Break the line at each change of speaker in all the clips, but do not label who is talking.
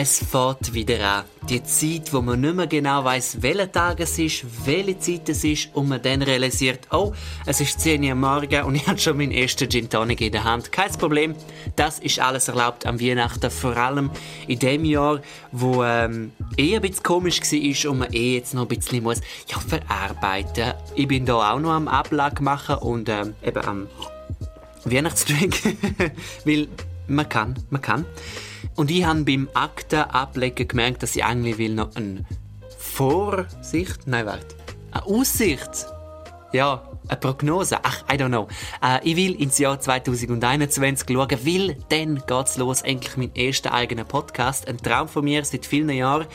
Es fährt wieder an. Die Zeit, wo man nicht mehr genau weiß, welcher Tag es ist, welche Zeit es ist und man dann realisiert, oh, es ist 10 Uhr morgen und ich habe schon meinen ersten Gin Tonic in der Hand. Kein Problem, das ist alles erlaubt am Weihnachten, vor allem in dem Jahr, wo ähm, eh ein bisschen komisch war und man eh jetzt noch ein bisschen muss ja, verarbeiten. Ich bin da auch noch am Ablage machen und ähm, eben am Weihnachtsdrink, weil man kann, man kann. Und ich habe beim Akten ablegen gemerkt, dass ich eigentlich will noch eine Vorsicht, nein, warte, eine Aussicht, ja, eine Prognose, ach, I don't know. Äh, ich will ins Jahr 2021 schauen, weil dann geht's los, endlich mein erster eigener Podcast, ein Traum von mir seit vielen Jahren.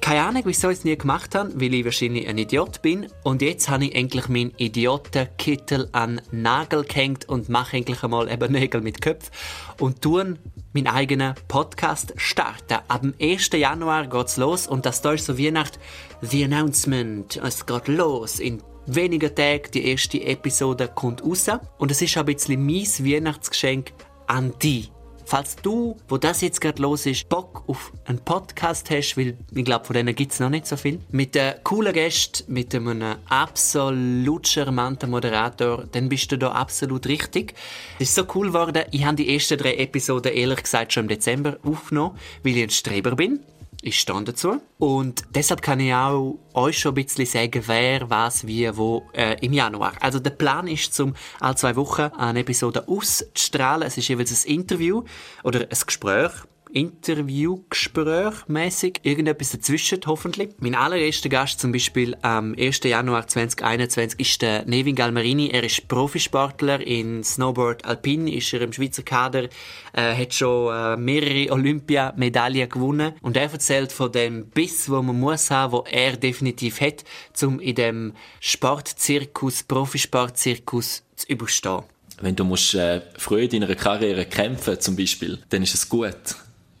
Keine Ahnung, wieso ich es nie gemacht habe, weil ich wahrscheinlich ein Idiot bin. Und jetzt habe ich endlich meinen Idiotenkittel an Nagel gehängt und mache endlich einmal eben Nägel mit Köpfen und tun meinen eigenen Podcast starten. Ab dem 1. Januar geht's los und das da ist so Weihnacht The Announcement. Es geht los in wenigen Tagen. Die erste Episode kommt raus. Und es ist ein bisschen mein Weihnachtsgeschenk an dich Falls du, wo das jetzt gerade los ist, Bock auf einen Podcast hast, weil ich glaube, von denen gibt es noch nicht so viel, mit einem coolen Gast, mit einem absolut charmanten Moderator, dann bist du da absolut richtig. Es ist so cool geworden, ich habe die ersten drei Episoden ehrlich gesagt schon im Dezember aufgenommen, weil ich ein Streber bin. Ich stehe dazu. Und deshalb kann ich auch euch schon ein bisschen sagen, wer, was, wie, wo äh, im Januar. Also der Plan ist, zum alle zwei Wochen eine Episode auszustrahlen. Es ist jeweils ein Interview oder ein Gespräch Interviewgespräch mäßig irgendetwas dazwischen, hoffentlich. Mein allererster Gast zum Beispiel am 1. Januar 2021 ist der Nevin Galmarini. Er ist Profisportler in Snowboard Alpin, ist er im Schweizer Kader, äh, hat schon äh, mehrere Olympiamedaillen gewonnen und er erzählt von dem Biss, wo man muss haben, wo er definitiv hat, um in dem Sportzirkus, Profisportzirkus zu überstehen
wenn du musst, äh, früh in deiner Karriere kämpfen zum Beispiel, dann ist es gut.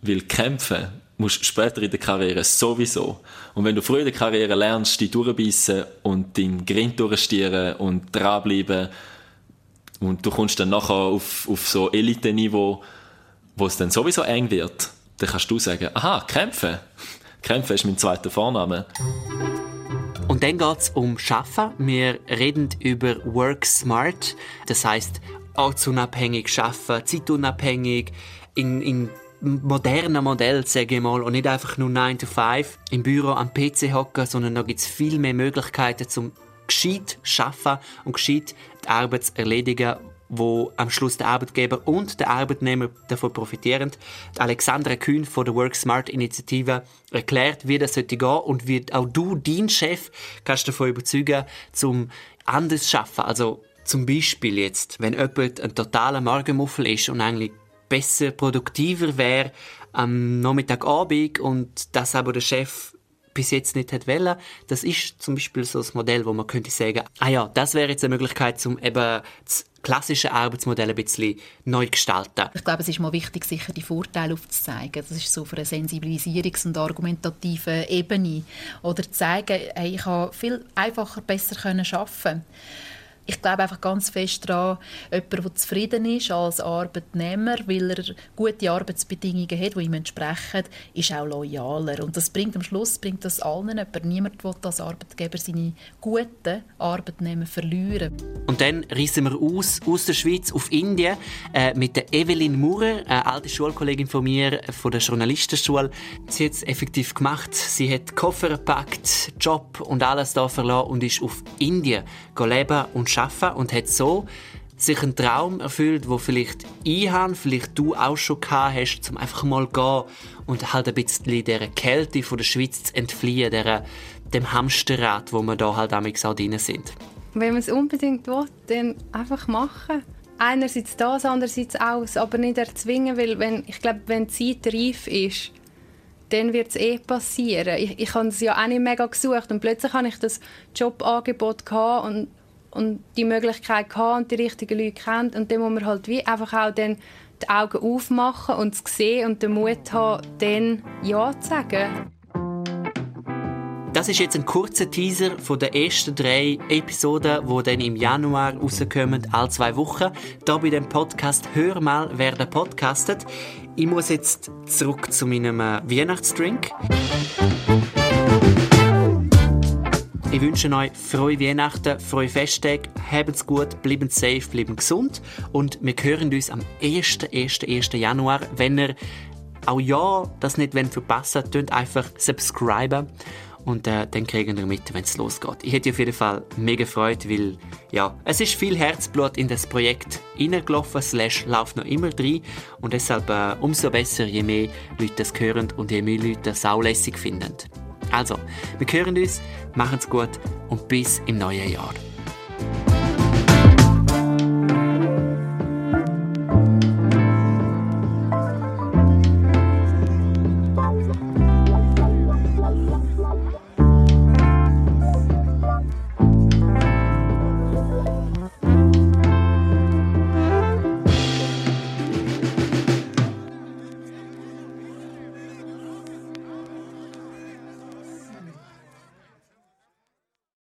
Weil kämpfen musst du später in der Karriere sowieso. Und wenn du früh in der Karriere lernst, dich durchbeissen und deinen Grind durchstieren und dranbleiben, und du kommst dann nachher auf, auf so Elite-Niveau, wo es dann sowieso eng wird, dann kannst du sagen, aha, kämpfen. Kämpfen ist mein zweiter Vorname.
Und dann geht es um Schaffen. Wir reden über Work Smart, das heißt ortsunabhängig schaffen, zeitunabhängig, in, in modernen Modell, sage ich mal, und nicht einfach nur 9 to 5 im Büro am PC hocken, sondern da gibt es viel mehr Möglichkeiten zum gescheit schaffen und gescheit die Arbeit zu erledigen, wo am Schluss der Arbeitgeber und der Arbeitnehmer davon profitieren. Alexandra Kühn von der Work Smart Initiative erklärt, wie das sollte gehen und wie auch du, dein Chef, kannst davon überzeugen, zum anders zu schaffen. Also zum Beispiel jetzt, wenn jemand ein totaler Morgenmuffel ist und eigentlich besser, produktiver wäre am Nachmittagabend und das aber der Chef bis jetzt nicht hat wollen. Das ist zum Beispiel so ein Modell, wo man könnte sagen, ah ja, das wäre jetzt eine Möglichkeit, um eben das klassische Arbeitsmodell ein bisschen neu zu gestalten.
Ich glaube, es ist mal wichtig, sicher die Vorteile aufzuzeigen. Das ist so für eine Sensibilisierungs- und argumentative Ebene. Oder zu zeigen, hey, ich kann viel einfacher, besser arbeiten können ich glaube einfach ganz fest daran, jemand, der zufrieden ist als Arbeitnehmer, weil er gute Arbeitsbedingungen hat, die ihm entsprechen, ist auch loyaler. Und das bringt am Schluss bringt das allen jemand. Niemand will als Arbeitgeber seine guten Arbeitnehmer verlieren.
Und dann reisen wir aus, aus der Schweiz auf Indien äh, mit der Evelyn Murer, eine alte Schulkollegin von mir von der Journalistenschule. Sie hat es effektiv gemacht. Sie hat Koffer gepackt, Job und alles da verloren und ist auf Indien leben und arbeiten und hat so sich einen Traum erfüllt, wo vielleicht ich habe, vielleicht du auch schon gehabt hast, um einfach mal gehen und halt ein bisschen dieser Kälte von der Schweiz zu entfliehen, der, dem Hamsterrad, wo wir da halt auch drin sind.
Wenn man es unbedingt will, dann einfach machen. Einerseits das, andererseits auch, aber nicht erzwingen, weil wenn, ich glaube, wenn die Zeit reif ist, dann wird es eh passieren. Ich, ich habe es ja auch nicht mega gesucht und plötzlich habe ich das Jobangebot gehabt und und die Möglichkeit gehabt und die richtigen Leute kennt und dann muss man halt wie einfach auch dann die Augen aufmachen und es sehen und den Mut haben, dann Ja zu sagen.
Das ist jetzt ein kurzer Teaser von den ersten drei Episoden, die dann im Januar rauskommen, alle zwei Wochen. Hier bei dem Podcast «Hör mal, wer da podcastet». Ich muss jetzt zurück zu meinem äh, Weihnachtsdrink. Ich wünsche euch frohe Weihnachten, frohe Festtage, habt's gut, bleibt safe, bleibt gesund und wir hören uns am 1. 1. 1. Januar. Wenn ihr auch ja das nicht verpassen wollt, könnt einfach subscriben und äh, dann kriegen wir mit, wenn es losgeht. Ich hätte auf jeden Fall mega gefreut, weil ja, es ist viel Herzblut in das Projekt reingelaufen, slash läuft noch immer drin und deshalb äh, umso besser, je mehr Leute das hören und je mehr Leute das saulässig finden. Also, wir hören uns, machen's gut und bis im neuen Jahr.